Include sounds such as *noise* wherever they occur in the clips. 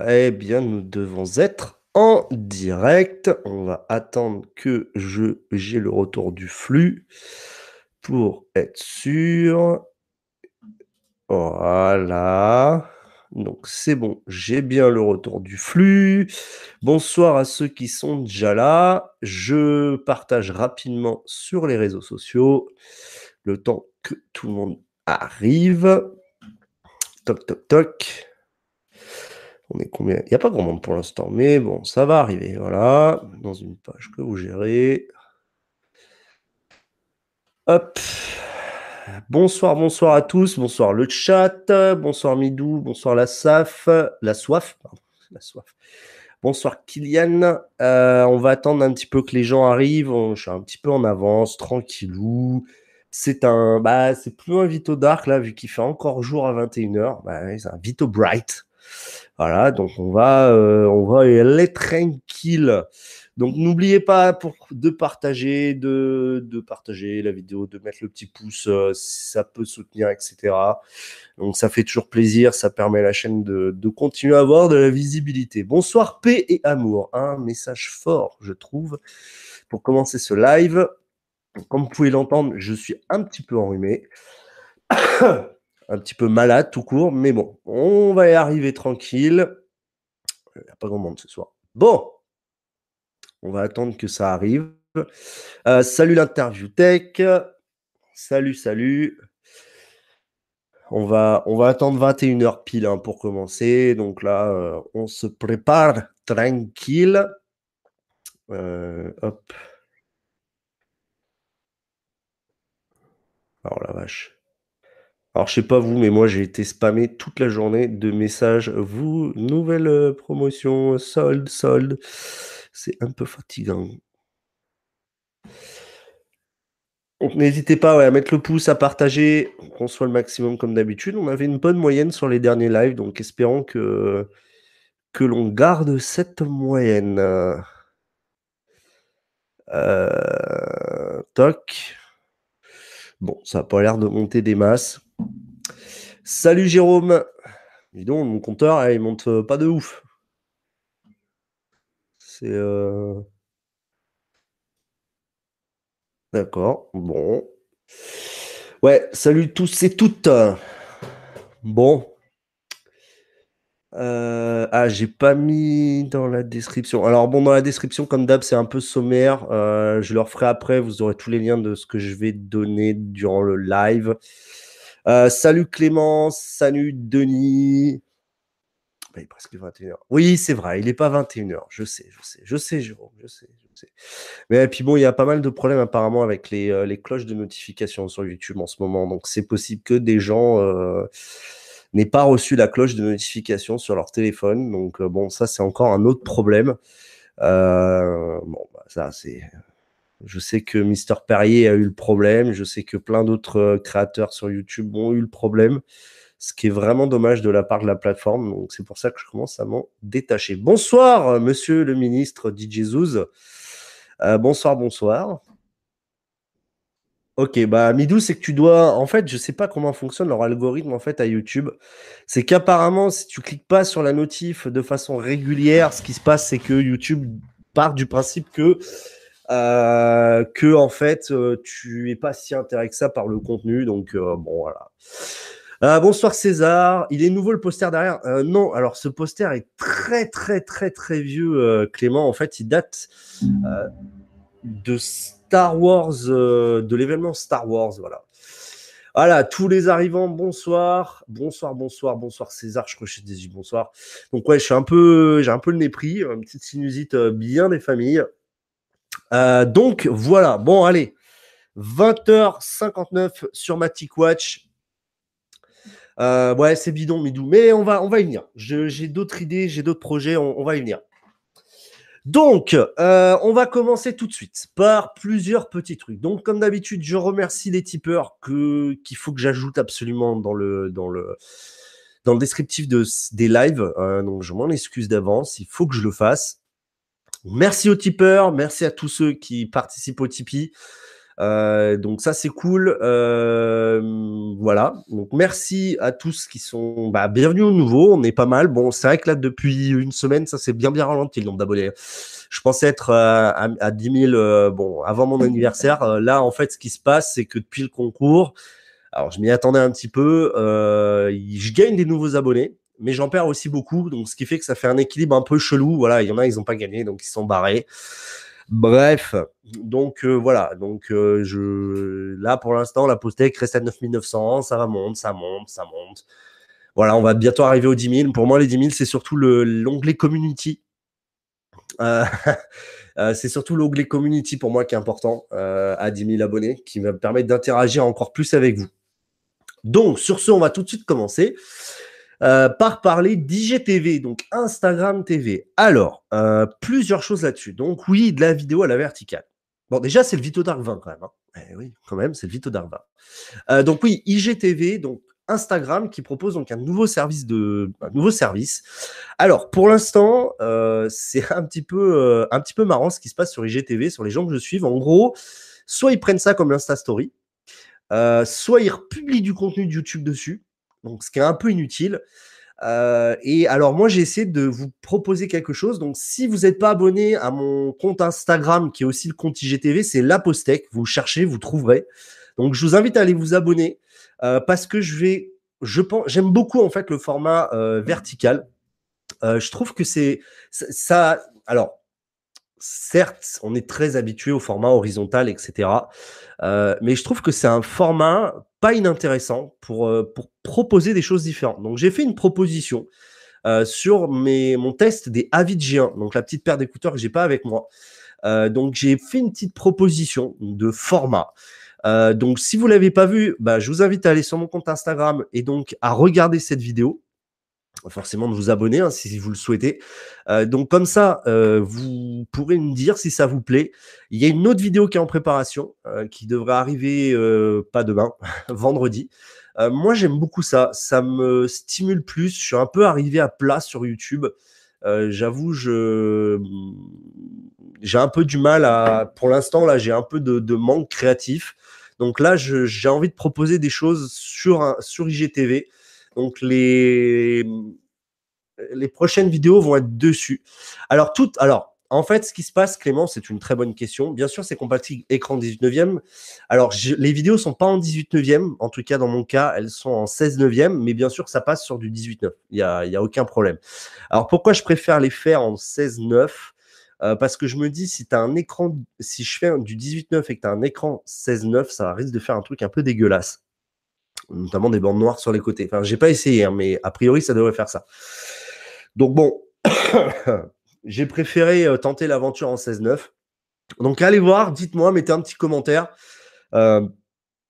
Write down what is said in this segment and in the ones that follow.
Eh bien, nous devons être en direct. On va attendre que j'ai le retour du flux pour être sûr. Voilà. Donc c'est bon, j'ai bien le retour du flux. Bonsoir à ceux qui sont déjà là. Je partage rapidement sur les réseaux sociaux le temps que tout le monde arrive. Toc, toc, toc. On Il n'y a pas grand monde pour l'instant, mais bon, ça va arriver. Voilà, dans une page que vous gérez. Hop. Bonsoir, bonsoir à tous. Bonsoir le chat. Bonsoir Midou. Bonsoir la SAF. La soif. *laughs* La soif. Bonsoir Kylian. Euh, on va attendre un petit peu que les gens arrivent. On, je suis un petit peu en avance, tranquillou. C'est un, bah, c'est plus un Vito Dark là, vu qu'il fait encore jour à 21h. Bah, c'est un Vito Bright. Voilà, donc on va, euh, on va aller tranquille. Donc n'oubliez pas de partager, de, partager la vidéo, de mettre le petit pouce, euh, ça peut soutenir, etc. Donc ça fait toujours plaisir, ça permet à la chaîne de, de continuer à avoir de la visibilité. Bonsoir, paix et amour. Un message fort, je trouve, pour commencer ce live. Comme vous pouvez l'entendre, je suis un petit peu enrhumé. *coughs* un petit peu malade tout court, mais bon, on va y arriver tranquille. Il n'y a pas grand monde ce soir. Bon, on va attendre que ça arrive. Euh, salut l'interview tech. Salut, salut. On va, on va attendre 21h pile hein, pour commencer. Donc là, euh, on se prépare tranquille. Euh, hop. Alors la vache. Alors, je sais pas vous, mais moi, j'ai été spammé toute la journée de messages. Vous, nouvelle euh, promotion, solde, solde. C'est un peu fatigant. Donc, n'hésitez pas à mettre le pouce, à partager, qu'on soit le maximum comme d'habitude. On avait une bonne moyenne sur les derniers lives, donc espérons que, que l'on garde cette moyenne. Euh, toc. Bon, ça n'a pas l'air de monter des masses. Salut Jérôme. Dis donc, mon compteur, il monte euh, pas de ouf. C'est. Euh, D'accord, bon. Ouais, salut tous et toutes. Bon. Euh, ah, j'ai pas mis dans la description. Alors bon, dans la description, comme d'hab, c'est un peu sommaire. je le referai après. Vous aurez tous les liens de ce que je vais donner durant le live. Euh, salut Clément, salut Denis. Bah, il est presque 21h. Oui, c'est vrai, il n'est pas 21h. Je sais, je sais, je sais, Jérôme, je sais. Mais puis bon, il y a pas mal de problèmes apparemment avec les, euh, les cloches de notification sur YouTube en ce moment. Donc c'est possible que des gens euh, n'aient pas reçu la cloche de notification sur leur téléphone. Donc bon, ça c'est encore un autre problème. bon, bah, ça c'est je sais que Mister Perrier a eu le problème. Je sais que plein d'autres euh, créateurs sur YouTube ont eu le problème. Ce qui est vraiment dommage de la part de la plateforme. C'est pour ça que je commence à m'en détacher. Bonsoir, euh, monsieur le ministre DJ Zouz. Euh, bonsoir, bonsoir. Ok, bah Midou, c'est que tu dois. En fait, je sais pas comment fonctionne leur algorithme en fait à YouTube. C'est qu'apparemment, si tu cliques pas sur la notif de façon régulière, ce qui se passe, c'est que YouTube part du principe que euh, que en fait euh, tu es pas si intéressé que ça par le contenu. Donc euh, bon voilà. bonsoir César. Il est nouveau le poster derrière Non, alors ce poster est très très très très vieux, Clément. En fait, il date de Star Wars, de l'événement Star Wars. Voilà. Voilà, tous les arrivants, bonsoir. Bonsoir, bonsoir, bonsoir César, je crois que je des bonsoir. Donc ouais, je suis un peu, j'ai un peu le nez pris, une petite sinusite bien des familles. Euh, donc voilà, bon allez, 20h59 sur Matic Watch. Euh, ouais, c'est bidon, Midou, mais on va, on va y venir. J'ai d'autres idées, j'ai d'autres projets, on, va y venir. Donc, euh, on va commencer tout de suite par plusieurs petits trucs. Donc, comme d'habitude, je remercie les tipeurs qu'il faut que j'ajoute absolument dans le dans le dans le descriptif de, des lives. donc, je m'en excuse d'avance. Il faut que je le fasse. Merci aux tipeurs, merci à tous ceux qui participent au Tipeee. Euh, donc ça c'est cool. Euh, voilà. Donc merci à tous qui sont bah, bienvenus au nouveau. On est pas mal. Bon, c'est vrai que là depuis une semaine, ça s'est bien bien ralenti le nombre d'abonnés. Je pensais être à, à, 10 000 bon avant mon anniversaire. là en fait, ce qui se passe, c'est que depuis le concours, alors je m'y attendais un petit peu. je gagne des nouveaux abonnés mais j'en perds aussi beaucoup, donc ce qui fait que ça fait un équilibre un peu chelou. Voilà, il y en a, ils n'ont pas gagné, donc ils sont barrés. Bref, donc euh, voilà, donc euh, je là pour l'instant la Postec reste à 9900, ça va monte, ça monte, ça monte. Voilà, on va bientôt arriver aux 10 000. Pour moi, les 10 000, c'est surtout l'onglet community. *laughs* Euh, c'est surtout l'onglet community pour moi qui est important à 10 000 abonnés, qui va me permettre d'interagir encore plus avec vous. Donc, sur ce, on va tout de suite commencer. Euh, par parler d'IGTV, donc Instagram TV. Alors, euh, plusieurs choses là-dessus. Donc oui, de la vidéo à la verticale. Bon, déjà, c'est le Vito Dark 20 quand même. Hein. Eh oui, quand même, c'est le Vito Dark 20. Euh, donc oui, IGTV, donc Instagram qui propose donc un nouveau service de un nouveau service. Alors pour l'instant, c'est un petit peu un petit peu marrant ce qui se passe sur IGTV, sur les gens que je suis. En gros, soit ils prennent ça comme l'Insta Story, soit ils republient du contenu de YouTube dessus donc ce qui est un peu inutile. Euh, et alors moi j'ai essayé de vous proposer quelque chose. Donc si vous n'êtes pas abonné à mon compte Instagram qui est aussi le compte IGTV, c'est La Postec. Vous cherchez, vous trouverez. Donc je vous invite à aller vous abonner euh, parce que je vais, je pense, j'aime beaucoup en fait le format euh, vertical. je trouve que c'est ça. Alors certes, on est très habitué au format horizontal, etc. mais je trouve que c'est un format pas inintéressant pour, euh, pour proposer des choses différentes. Donc j'ai fait une proposition euh, sur mon test des Avid G1, donc la petite paire d'écouteurs que j'ai pas avec moi. Euh, donc j'ai fait une petite proposition de format. donc si vous l'avez pas vu, bah, je vous invite à aller sur mon compte Instagram et donc à regarder cette vidéo forcément de vous abonner hein, si vous le souhaitez. Euh, donc comme ça, euh, vous pourrez me dire si ça vous plaît. Il y a une autre vidéo qui est en préparation, euh, qui devrait arriver pas demain, *laughs* vendredi. moi j'aime beaucoup ça, ça me stimule plus. Je suis un peu arrivé à plat sur YouTube. J'avoue, je j'ai un peu du mal à, pour l'instant là, j'ai un peu de, manque créatif. Donc là, j'ai envie de proposer des choses sur sur IGTV. Donc les, les prochaines vidéos vont être dessus. Alors, tout, alors, en fait, ce qui se passe, Clément, c'est une très bonne question. Bien sûr, c'est compatible écran 18 neuvième. Alors, les vidéos sont pas en 18 neuvième. En tout cas, dans mon cas, elles sont en 16 neuvième. Mais bien sûr, ça passe sur du 18 9. Il n'y a, y a aucun problème. Alors, pourquoi je préfère les faire en 16 9 euh, parce que je me dis, si as un écran, si je fais du 18-9 et que tu as un écran 16-9, ça risque de faire un truc un peu dégueulasse notamment des bandes noires sur les côtés. Enfin, j'ai pas essayé, hein, mais a priori, ça devrait faire ça. Donc bon, *coughs* j'ai préféré euh, tenter l'aventure en 16-9. Donc allez voir, dites-moi, mettez un petit commentaire. Euh,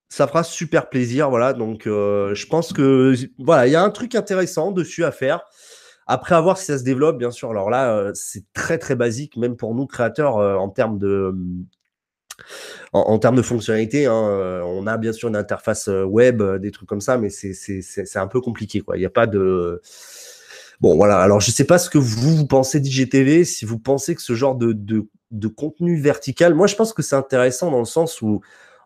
ça fera super plaisir, voilà. Donc euh, je pense que voilà, il y a un truc intéressant dessus à faire. Après, avoir si ça se développe, bien sûr. Alors là, c'est très très basique, même pour nous créateurs, en termes de en, termes de fonctionnalité, hein, euh, on a bien sûr une interface euh, web, euh, des trucs comme ça, mais c'est un peu compliqué. Il n'y a pas de. Bon, voilà. Alors, je ne sais pas ce que vous, pensez d'IGTV, si vous pensez que ce genre de, contenu vertical, moi, je pense que c'est intéressant dans le sens où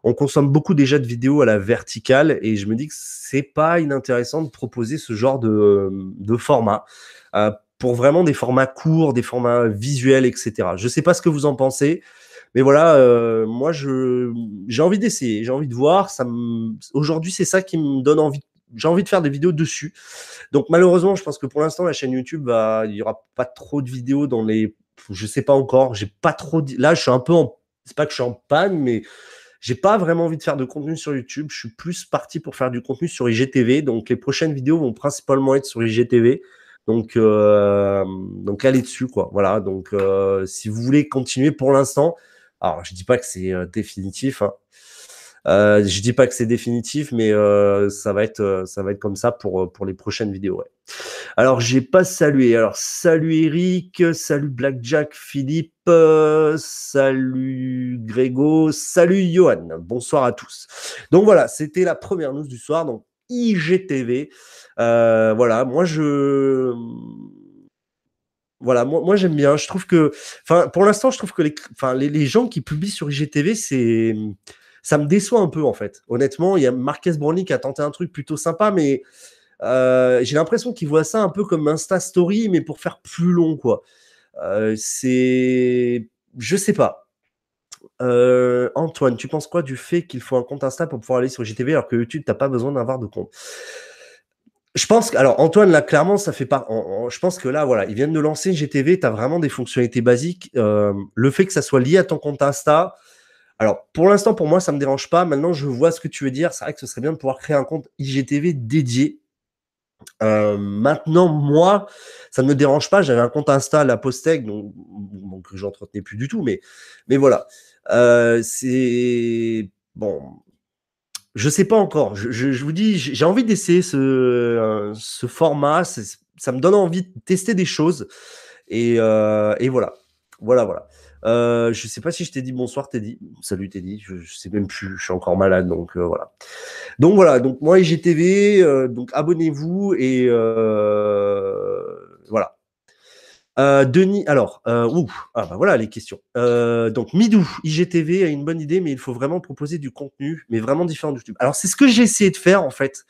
on consomme beaucoup déjà de vidéos à la verticale et je me dis que c'est pas inintéressant de proposer ce genre de format pour vraiment des formats courts, des formats visuels, etc. Je ne sais pas ce que vous en pensez. Mais voilà, euh, moi, je, j'ai envie d'essayer, j'ai envie de voir. Ça Aujourd'hui, c'est ça qui me donne envie. J'ai envie de faire des vidéos dessus. Donc, malheureusement, je pense que pour l'instant, la chaîne YouTube, il n'y aura pas trop de vidéos dans les. Je sais pas encore. J'ai pas trop. Là, je suis un peu en. C'est pas que je suis en panne, mais j'ai pas vraiment envie de faire de contenu sur YouTube. Je suis plus parti pour faire du contenu sur IGTV. Donc, les prochaines vidéos vont principalement être sur IGTV. Donc, euh, donc allez dessus, quoi. Voilà. Donc, euh, si vous voulez continuer pour l'instant, alors, je dis pas que c'est euh, définitif. Hein. Euh, je dis pas que c'est définitif, mais euh, ça va être comme ça pour pour les prochaines vidéos. Ouais. Alors j'ai pas salué. Alors salut Eric, salut Blackjack, Philippe, salut Grégo, salut Johan. Bonsoir à tous. Donc voilà, c'était la première news du soir. Donc IGTV. voilà, moi je voilà, moi, j'aime bien. Je trouve que, pour l'instant, je trouve que les, enfin, gens qui publient sur IGTV, c'est, ça me déçoit un peu en fait. Honnêtement, il y a Marquez Brownlee qui a tenté un truc plutôt sympa, mais euh, j'ai l'impression qu'il voit ça un peu comme Insta Story, mais pour faire plus long, quoi. Euh, c'est. Je sais pas. Euh, Antoine, tu penses quoi du fait qu'il faut un compte Insta pour pouvoir aller sur GTV alors que YouTube, t'as pas besoin d'avoir de compte? Je pense que, alors Antoine, là, clairement, ça fait pas. Je pense que là, voilà, ils viennent de lancer GTV, tu as vraiment des fonctionnalités basiques. le fait que ça soit lié à ton compte Insta, alors pour l'instant, pour moi, ça me dérange pas. Maintenant, je vois ce que tu veux dire. C'est vrai que ce serait bien de pouvoir créer un compte IGTV dédié euh, maintenant, moi, ça ne me dérange pas. J'avais un compte Insta, la Postec, donc, donc j'entretenais plus du tout, mais, mais voilà. Euh, c'est bon. Je sais pas encore. Je, vous dis, j'ai envie d'essayer ce, euh, ce format. Ça me donne envie de tester des choses. Et, et voilà. Voilà, voilà. Euh, je sais pas si je t'ai dit bonsoir Teddy. Salut Teddy, je, je, sais même plus, je suis encore malade donc euh, voilà. Donc voilà, donc moi IGTV, euh, donc abonnez-vous et euh. Denis, alors, ouh, ah bah voilà les questions. donc Midou, IGTV a une bonne idée, mais il faut vraiment proposer du contenu, mais vraiment différent de YouTube. Alors c'est ce que j'ai essayé de faire en fait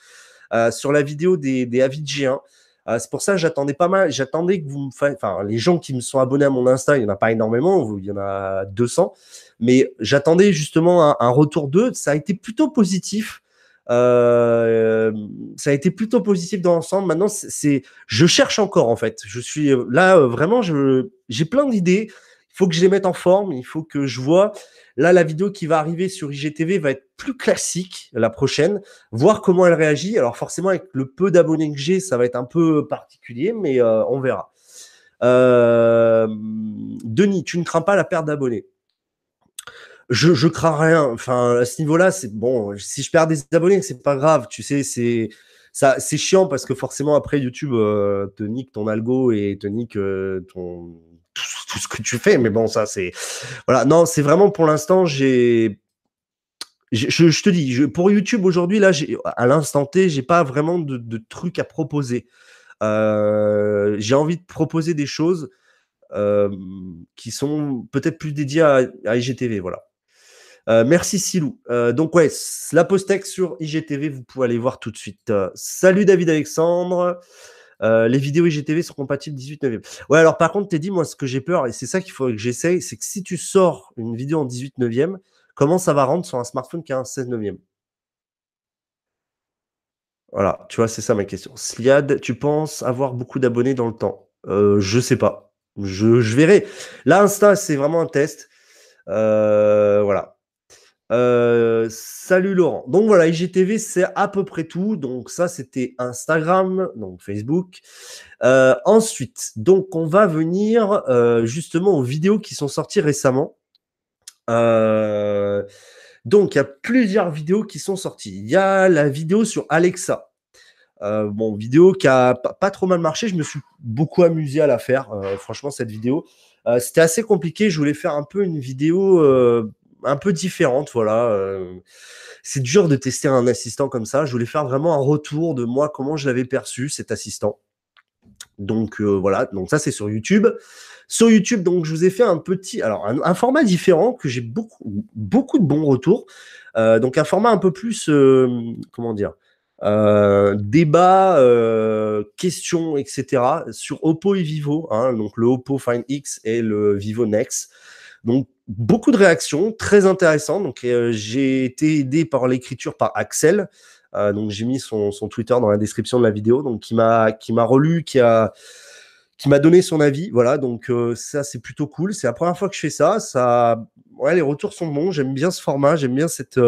sur la vidéo des, des Avidjiens. Euh, c'est pour ça que j'attendais pas mal. J'attendais que vous me fassiez. Enfin, les gens qui me sont abonnés à mon Insta, il n'y en a pas énormément, il y en a 200. Mais j'attendais justement un, retour d'eux. Ça a été plutôt positif. Euh, ça a été plutôt positif dans l'ensemble. Maintenant, c'est, je cherche encore en fait. Je suis là vraiment. Je, j'ai plein d'idées. Il faut que je les mette en forme. Il faut que je vois. Là, la vidéo qui va arriver sur IGTV va être plus classique la prochaine, voir comment elle réagit. Alors forcément, avec le peu d'abonnés que j'ai, ça va être un peu particulier, mais euh, on verra. Euh, Denis, tu ne crains pas la perte d'abonnés? Je, je crains rien. Enfin, à ce niveau-là, c'est bon. Si je perds des abonnés, c'est pas grave. Tu sais, c'est ça, c'est chiant parce que forcément après YouTube euh, te nique ton algo et te nique ton tout, ce que tu fais. Mais bon, ça, c'est. Voilà. Non, c'est vraiment pour l'instant, j'ai. Je, te dis, pour YouTube aujourd'hui, là, à l'instant T, j'ai pas vraiment de, trucs à proposer. Euh, j'ai envie de proposer des choses euh, qui sont peut-être plus dédiées à, IGTV. Voilà. Euh, merci Silou. donc ouais, la Postec sur IGTV, vous pouvez aller voir tout de suite. salut David Alexandre. Euh, les vidéos IGTV sont compatibles 18 9 Ouais, alors par contre, t'es dit, moi, ce que j'ai peur, et c'est ça qu'il faudrait que j'essaye, c'est que si tu sors une vidéo en 18 9 comment ça va rendre sur un smartphone qui a un 16 9 Voilà, tu vois, c'est ça ma question. Sliad, tu penses avoir beaucoup d'abonnés dans le temps? Euh, Je sais pas. Je, je verrai. Là, Insta, c'est vraiment un test. Euh, voilà. Euh, salut Laurent. Donc voilà, IGTV, c'est à peu près tout. Donc ça, c'était Instagram, donc Facebook. Euh, ensuite, donc on va venir euh, justement aux vidéos qui sont sorties récemment. donc il y a plusieurs vidéos qui sont sorties. Il y a la vidéo sur Alexa. bon, vidéo qui a pas trop mal marché. Je me suis beaucoup amusé à la faire. franchement, cette vidéo. C'était assez compliqué. Je voulais faire un peu une vidéo un peu différente, voilà. Euh, c'est dur de tester un assistant comme ça. Je voulais faire vraiment un retour de moi, comment je l'avais perçu, cet assistant. Donc euh, voilà, donc ça c'est sur YouTube. Sur YouTube, donc je vous ai fait un petit, alors un, format différent que j'ai beaucoup, beaucoup de bons retours. Euh, donc un format un peu plus, comment dire, débat, questions, etc. sur Oppo et Vivo, hein, donc le Oppo Find X et le Vivo Nex. Donc beaucoup de réactions, très intéressantes. Donc, euh, j'ai été aidé par l'écriture par Axel. Euh, donc, j'ai mis son, Twitter dans la description de la vidéo. Donc, qui m'a qui m'a relu, qui a qui m'a donné son avis. Voilà. Donc, euh, ça c'est plutôt cool. C'est la première fois que je fais ça. Ça, les retours sont bons. J'aime bien ce format. J'aime bien cette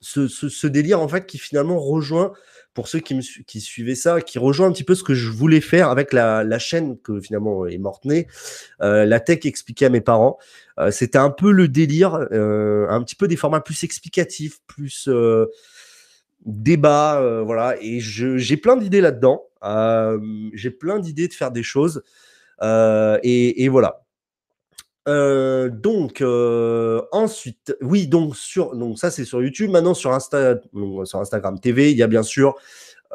ce, ce, délire en fait qui finalement rejoint pour ceux qui, me, qui suivaient ça, qui rejoint un petit peu ce que je voulais faire avec la, chaîne que finalement est morte née, euh, la tech expliquée à mes parents. Euh, C'était un peu le délire, euh, un petit peu des formats plus explicatifs, plus débat, voilà. Et j'ai plein d'idées là-dedans. j'ai plein d'idées de faire des choses. Et, voilà. Euh, donc ensuite, oui, donc sur donc ça c'est sur YouTube. Maintenant sur sur Instagram TV, il y a bien sûr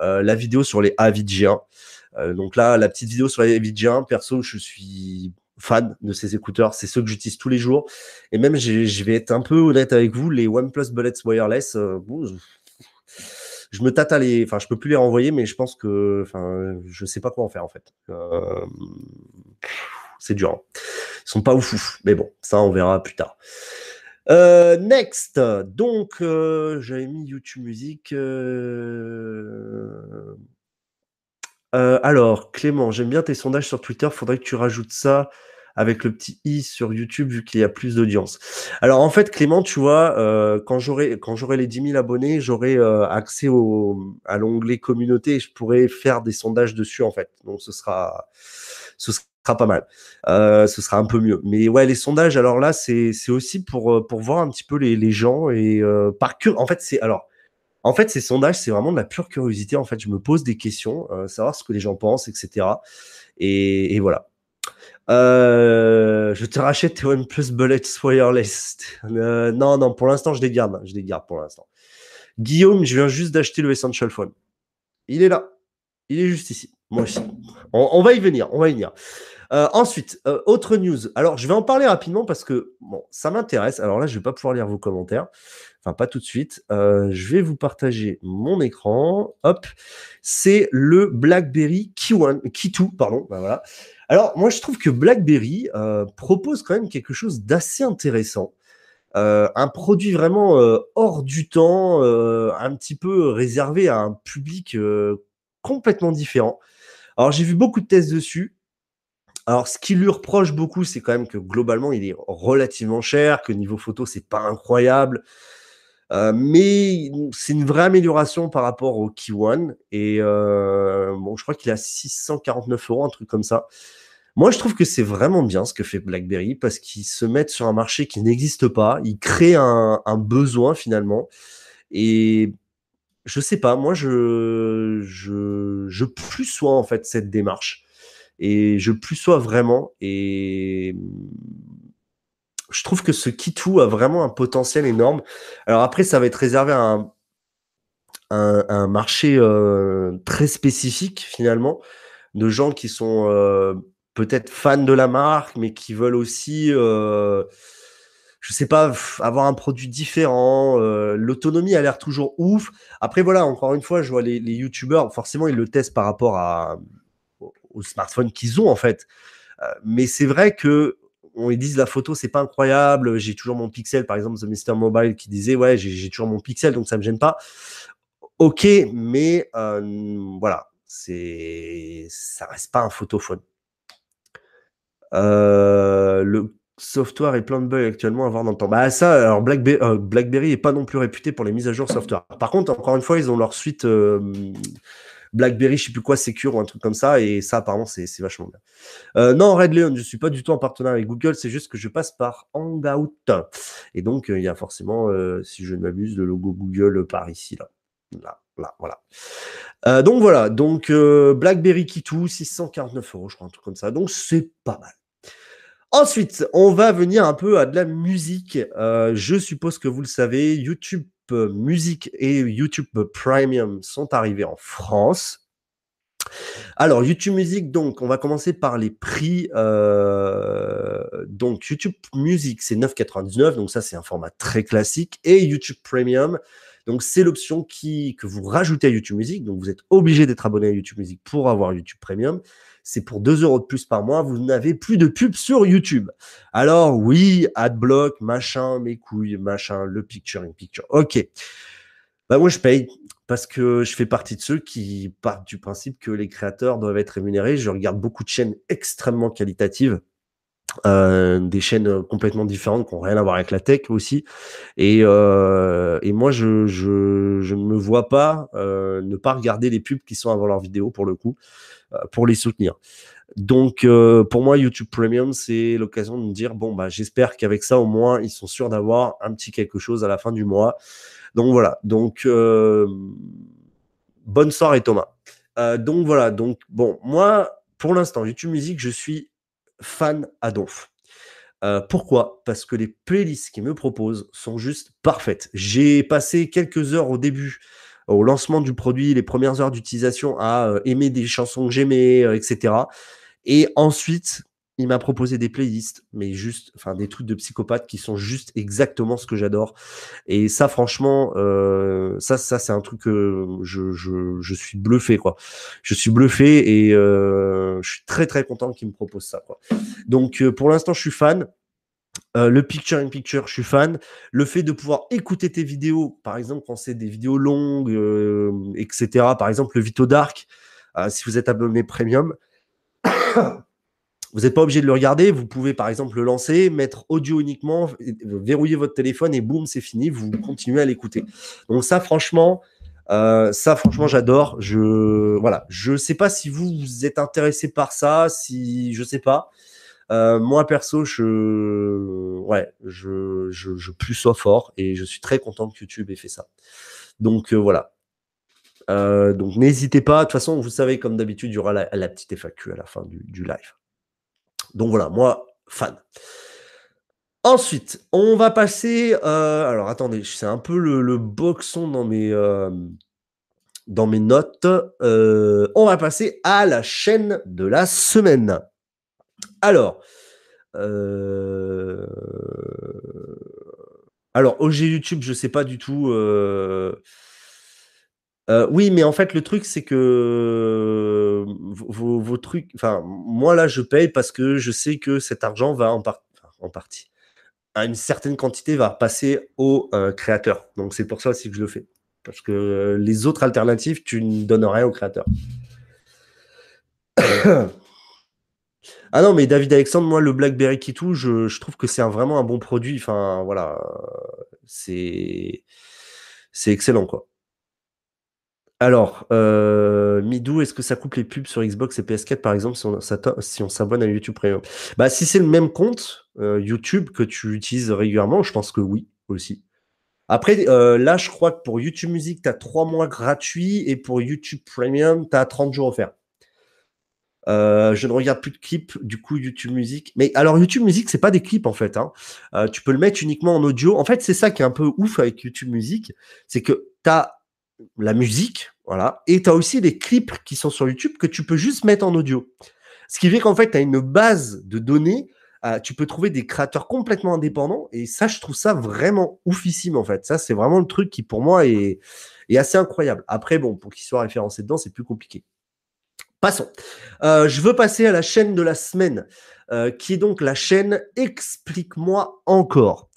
la vidéo sur les Avidjiens. donc là, la petite vidéo sur les Avidjiens. Perso, je suis fan de ces écouteurs. C'est ceux que j'utilise tous les jours. Et même, je vais être un peu honnête avec vous, les OnePlus Bullets Wireless, euh, je me tâte à les, enfin, je peux plus les renvoyer, mais je pense que, enfin, je sais pas quoi en faire en fait. Euh, c'est dur. Hein. Ils sont pas ouf, mais bon, ça on verra plus tard. Euh, next, donc euh, j'avais mis YouTube Music. alors, Clément, j'aime bien tes sondages sur Twitter. Faudrait que tu rajoutes ça avec le petit i sur YouTube vu qu'il y a plus d'audience. Alors en fait, Clément, tu vois, euh, quand j'aurai quand j'aurai les 10 000 abonnés, j'aurai euh, accès au, à l'onglet communauté et je pourrai faire des sondages dessus en fait. Donc ce sera ce sera pas mal. Euh, ce sera un peu mieux. Mais ouais, les sondages, alors là, c'est aussi pour pour voir un petit peu les, gens et par que en fait c'est alors. En fait, ces sondages, c'est vraiment de la pure curiosité. En fait, je me pose des questions, savoir ce que les gens pensent, etc. Et, voilà. Euh, je te rachète tes OnePlus Bullets Wireless. *laughs* Euh, non, non, pour l'instant, je les garde. Je les garde pour l'instant. Guillaume, je viens juste d'acheter le Essential Phone. Il est là. Il est juste ici. Moi aussi. On, va y venir. On va y venir. Euh, ensuite, autre news. Alors, je vais en parler rapidement parce que bon, ça m'intéresse. Alors là, je vais pas pouvoir lire vos commentaires. Enfin, pas tout de suite. je vais vous partager mon écran. Hop. C'est le BlackBerry Key, One, Key 2, pardon. Ben voilà. Alors, moi, je trouve que BlackBerry euh, propose quand même quelque chose d'assez intéressant. Euh, un produit vraiment euh, hors du temps, un petit peu réservé à un public complètement différent. Alors, j'ai vu beaucoup de tests dessus. Alors, ce qui lui reproche beaucoup, c'est quand même que globalement, il est relativement cher, que niveau photo, c'est pas incroyable. mais c'est une vraie amélioration par rapport au Key One. Et bon, je crois qu'il à 649 euros, un truc comme ça. Moi, je trouve que c'est vraiment bien ce que fait BlackBerry parce qu'ils se mettent sur un marché qui n'existe pas. Ils créent un, besoin finalement. Et je sais pas, moi, je, je, je plus sois en fait cette démarche. Et je plus sois vraiment. Et je trouve que ce Kitu a vraiment un potentiel énorme. Alors après, ça va être réservé à un, marché euh, très spécifique finalement de gens qui sont euh, peut-être fans de la marque, mais qui veulent aussi, euh, je sais pas, avoir un produit différent. Euh, l'autonomie a l'air toujours ouf. Après, voilà, encore une fois, je vois les, les YouTubeurs, forcément, ils le testent par rapport à, au, smartphone qu'ils ont, en fait. Euh, mais c'est vrai que on ils disent la photo c'est pas incroyable j'ai toujours mon pixel par exemple The Mister Mobile qui disait ouais j'ai toujours mon pixel donc ça me gêne pas ok mais euh, voilà c'est ça reste pas un photophone euh, le software est plein de bugs actuellement à voir dans le temps. Bah ça, alors BlackBerry, BlackBerry est pas non plus réputé pour les mises à jour software. Par contre, encore une fois, ils ont leur suite BlackBerry, je sais plus quoi, Secure ou un truc comme ça, et ça apparemment c'est vachement bien. non, Red Leon, je suis pas du tout en partenariat avec Google, c'est juste que je passe par Hangout. Et donc il y a forcément, si je ne m'abuse, le logo Google par ici là. Là, là, voilà. donc voilà, donc BlackBerry Kitu, 649 euros, je crois, un truc comme ça. Donc c'est pas mal. Ensuite, on va venir un peu à de la musique. Euh, je suppose que vous le savez, YouTube Music et YouTube Premium sont arrivés en France. Alors, YouTube Music, donc, on va commencer par les prix. Euh, donc, YouTube Music, c'est 9,99. Donc, ça, c'est un format très classique. Et YouTube Premium, donc, c'est l'option qui, que vous rajoutez à YouTube Music. Donc, vous êtes obligé d'être abonné à YouTube Music pour avoir YouTube Premium c'est pour 2 euros de plus par mois, vous n'avez plus de pub sur YouTube. Alors oui, adblock, machin, mes couilles, machin, le picture in picture. Ok. Bah moi je paye parce que je fais partie de ceux qui partent du principe que les créateurs doivent être rémunérés. Je regarde beaucoup de chaînes extrêmement qualitatives. Euh, des chaînes complètement différentes qui n'ont rien à voir avec la tech aussi. Et, euh, et moi, je, je, je, ne me vois pas euh, ne pas regarder les pubs qui sont avant leur vidéo pour le coup. Euh, pour les soutenir. Donc, euh, pour moi, YouTube Premium, c'est l'occasion de me dire bon, bah, j'espère qu'avec ça, au moins, ils sont sûrs d'avoir un petit quelque chose à la fin du mois. Donc voilà. Donc, euh, bonne soirée, Thomas. donc voilà. Donc bon, moi, pour l'instant, YouTube Music, je suis fan à donf. pourquoi? Parce que les playlists qu'ils me proposent sont juste parfaites. J'ai passé quelques heures au début au lancement du produit, les premières heures d'utilisation à euh, aimer des chansons que j'aimais, euh, etc. Et ensuite, il m'a proposé des playlists, mais juste, enfin, des trucs de psychopathe qui sont juste exactement ce que j'adore. Et ça, franchement, euh, ça, ça, c'est un truc que je, suis bluffé, quoi. Je suis bluffé et euh, je suis très, très content qu'il me propose ça. Donc, euh, pour l'instant, je suis fan. Le picture in picture, je suis fan. Le fait de pouvoir écouter tes vidéos, par exemple, quand c'est des vidéos longues, etc. Par exemple, le Vito Dark, si vous êtes abonné premium, vous n'êtes pas obligé de le regarder. Vous pouvez, par exemple, le lancer, mettre audio uniquement, verrouiller votre téléphone et boum, c'est fini. Vous continuez à l'écouter. Donc ça, franchement, ça, franchement, j'adore. Je voilà, je sais pas si vous, vous êtes intéressé par ça, si je sais pas. Euh, moi perso, je, ouais, je, je, sois fort et je suis très content que YouTube ait fait ça. Donc euh, voilà. Euh, donc n'hésitez pas. De toute façon, vous savez, comme d'habitude, il y aura la, petite FAQ à la fin du, live. Donc voilà, moi, fan. Ensuite, on va passer. alors attendez, c'est un peu le, boxon dans mes, dans mes notes. on va passer à la chaîne de la semaine. Alors, euh... alors OG YouTube, je sais pas du tout. Euh... Euh, oui, mais en fait, le truc, c'est que vos, vos, trucs. Enfin, moi, là, je paye parce que je sais que cet argent va en, partie. À une certaine quantité, va passer au euh, créateur. Donc, c'est pour ça aussi que je le fais. Parce que les autres alternatives, tu ne donnes rien au créateur. *coughs* Ah non, mais David Alexandre, moi, le BlackBerry Kitou, je, je trouve que c'est vraiment un bon produit. Enfin, voilà, c'est excellent, quoi. Alors, euh, Midou, est-ce que ça coupe les pubs sur Xbox et PS4, par exemple, si on, s'abonne à YouTube Premium Bah, si c'est le même compte euh, YouTube que tu utilises régulièrement, je pense que oui, aussi. Après, euh, là, je crois que pour YouTube Music, tu as 3 mois gratuits et pour YouTube Premium, tu as 30 jours offerts. Je ne regarde plus de clips, du coup YouTube Music. Mais alors YouTube Music, c'est pas des clips en fait. Hein. Tu peux le mettre uniquement en audio. En fait, c'est ça qui est un peu ouf avec YouTube Music, c'est que tu as la musique, voilà, et tu as aussi des clips qui sont sur YouTube que tu peux juste mettre en audio. Ce qui fait qu'en fait, tu as une base de données. Euh, tu peux trouver des créateurs complètement indépendants et ça, je trouve ça vraiment oufissime en fait. Ça, c'est vraiment le truc qui pour moi est, assez incroyable. Après, bon, pour qu'il soit référencé dedans, c'est plus compliqué. Passons. Euh, je veux passer à la chaîne de la semaine, euh, qui est donc la chaîne Explique-moi encore.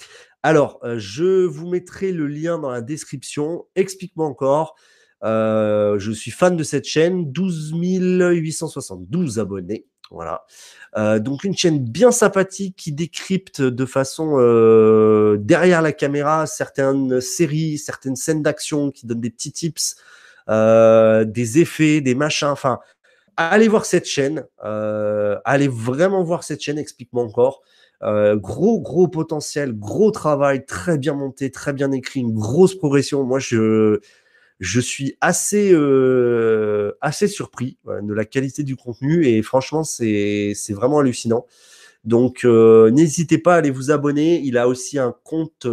Alors, je vous mettrai le lien dans la description. Explique-moi encore. Je suis fan de cette chaîne, 12 872 abonnés. Voilà. donc une chaîne bien sympathique qui décrypte de façon derrière la caméra certaines séries, certaines scènes d'action, qui donne des petits tips, des effets, des machins. Enfin, allez voir cette chaîne. Euh, allez vraiment voir cette chaîne. Explique-moi encore. Euh, gros, gros potentiel, gros travail, très bien monté, très bien écrit, une grosse progression. Moi, je, je suis assez, euh, assez surpris de la qualité du contenu et franchement, c'est, vraiment hallucinant. Donc, n'hésitez pas à aller vous abonner. Il a aussi un compte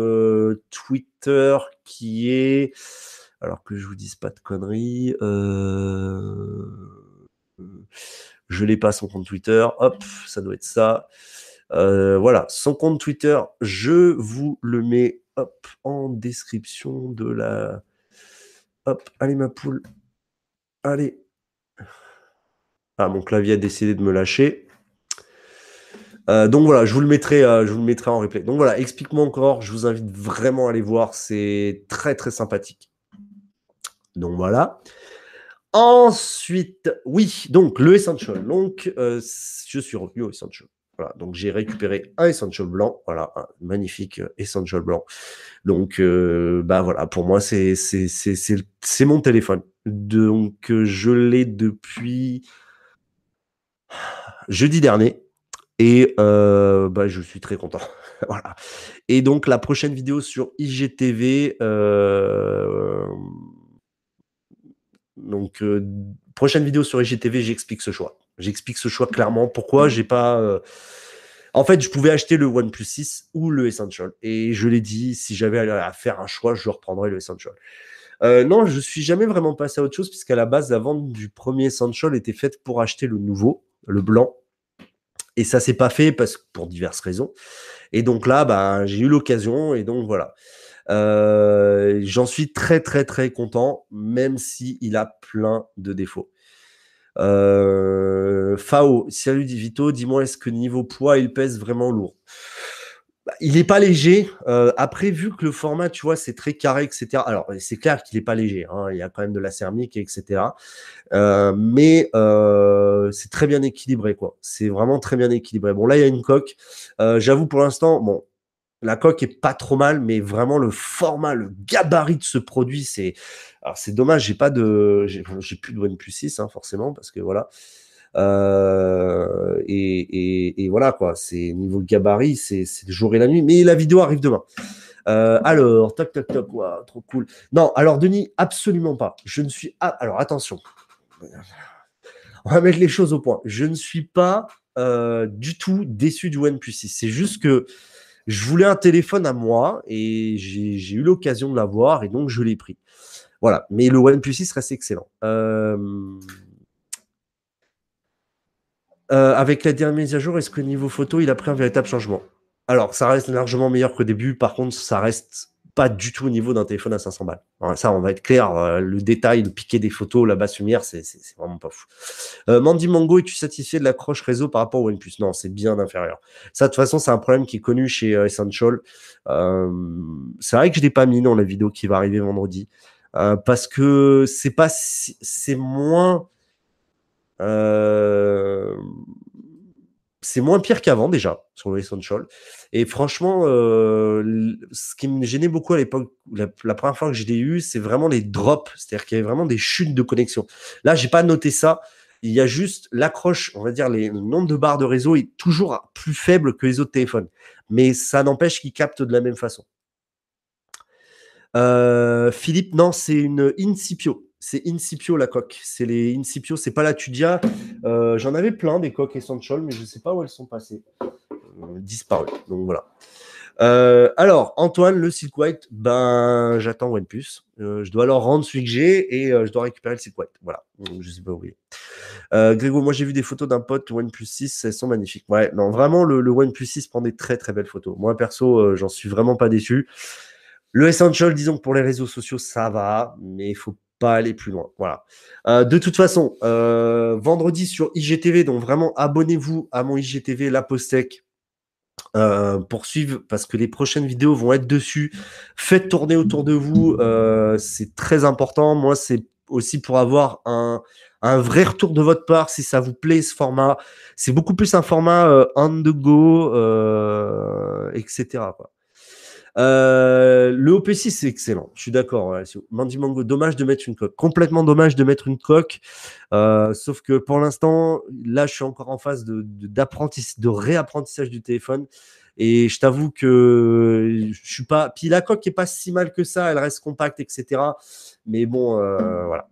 Twitter qui est, alors que je vous dise pas de conneries. Euh je l'ai pas son compte Twitter. Hop, ça doit être ça. Euh, voilà, son compte Twitter, je vous le mets en description de la. Hop, allez ma poule. Allez. Ah, mon clavier a décidé de me lâcher. Euh, donc voilà, je vous le mettrai, euh, je vous le mettrai en replay. Donc voilà, explique-moi encore. Je vous invite vraiment à aller voir. C'est très très sympathique. Donc voilà. Ensuite, oui, donc le Essential. Donc, euh, je suis revenu au Essential. Voilà, donc j'ai récupéré un Essential blanc, voilà, un magnifique euh, Essential blanc. Donc, euh, bah voilà, pour moi, c'est c'est mon téléphone. Donc, je l'ai depuis jeudi dernier. Et bah, je suis très content. *laughs* voilà. Et donc, la prochaine vidéo sur IGTV, euh, donc, euh, prochaine vidéo sur IGTV, j'explique ce choix. J'explique ce choix clairement. Pourquoi j'ai pas. Euh, en fait, je pouvais acheter le OnePlus 6 ou le Essential. Et je l'ai dit, si j'avais à faire un choix, je reprendrais le Essential. Euh, non, je suis jamais vraiment passé à autre chose, puisqu'à la base, la vente du premier Essential était faite pour acheter le nouveau, le blanc. Et ça s'est pas fait parce pour diverses raisons. Et donc là, bah, j'ai eu l'occasion et donc voilà. Euh, j'en suis très très très content, même si il a plein de défauts. Euh, Fao, salut Divito, dis-moi, est-ce que niveau poids, il pèse vraiment lourd? Bah, il n'est pas léger. Euh, après, vu que le format, tu vois, c'est très carré, etc. Alors, c'est clair qu'il n'est pas léger. Hein, il y a quand même de la céramique, etc. Mais c'est très bien équilibré, quoi. C'est vraiment très bien équilibré. Bon, là, il y a une coque. J'avoue, pour l'instant, bon, la coque est pas trop mal, mais vraiment le format, le gabarit de ce produit, c'est, alors c'est dommage, j'ai pas de, j'ai, plus de OnePlus 6, hein, forcément, parce que voilà. Euh, et, voilà quoi, c'est niveau gabarit, c'est, le jour et la nuit. Mais la vidéo arrive demain. Euh, alors, toc toc toc, trop cool. Non, alors Denis, absolument pas. Je ne suis, alors attention, on va mettre les choses au point. Je ne suis pas euh, du tout déçu du OnePlus 6. C'est juste que je voulais un téléphone à moi et j'ai eu l'occasion de l'avoir et donc je l'ai pris. Voilà, mais le OnePlus 6 reste excellent. Euh, euh, avec la dernière mise à jour, est-ce que niveau photo, il a pris un véritable changement? Alors, ça reste largement meilleur qu'au début. Par contre, ça reste pas du tout au niveau d'un téléphone à 500 balles. ça, on va être clair. Euh, le détail, le piqué des photos, la basse lumière, c'est vraiment pas fou. Euh, Mandy Mango, es-tu satisfait de l'accroche réseau par rapport au OnePlus? Non, c'est bien inférieur. Ça, de toute façon, c'est un problème qui est connu chez euh, Essential. c'est vrai que je l'ai pas mis dans la vidéo qui va arriver vendredi. parce que c'est pas c'est moins c'est moins pire qu'avant déjà sur le Essential. Et franchement, euh, ce qui me gênait beaucoup à l'époque, la, première fois que je l'ai eu, c'est vraiment les drops, c'est-à-dire qu'il y avait vraiment des chutes de connexion. Là, j'ai pas noté ça. Il y a juste l'accroche, on va dire, le nombre de barres de réseau est toujours plus faible que les autres téléphones. Mais ça n'empêche qu'ils captent de la même façon. Euh, Philippe, non, c'est une Incipio. C'est Incipio la coque. C'est les Incipio, c'est pas la Tudia. Euh, j'en avais plein des coques Essential, mais je ne sais pas où elles sont passées. Euh, disparu. Donc voilà. Euh, alors, Antoine, le Silk White, ben, j'attends OnePlus. Je dois leur rendre celui que j'ai et je dois récupérer le Silk White. Voilà. je sais pas où Euh, Grégo, moi j'ai vu des photos d'un pote OnePlus 6, elles sont magnifiques. Ouais, non, vraiment, le, OnePlus 6 prend des très très belles photos. Moi, perso, j'en suis vraiment pas déçu. Le Essential, disons que pour les réseaux sociaux, ça va, mais il faut aller plus loin. Voilà. de toute façon, vendredi sur IGTV, donc vraiment abonnez-vous à mon IGTV, la Postec euh, pour suivre parce que les prochaines vidéos vont être dessus. Faites tourner autour de vous, euh, c'est très important. Moi, c'est aussi pour avoir un, un, vrai retour de votre part si ça vous plaît ce format. C'est beaucoup plus un format euh, on the go, euh, etc. Quoi. Euh, le OP6, c'est excellent. Je suis d'accord. Mandy Mango, dommage de mettre une coque. Complètement dommage de mettre une coque. Euh, sauf que pour l'instant, là, je suis encore en phase de, de réapprentissage du téléphone. Et je t'avoue que je suis pas. Puis la coque est pas si mal que ça. Elle reste compacte, etc. Mais bon, euh, voilà.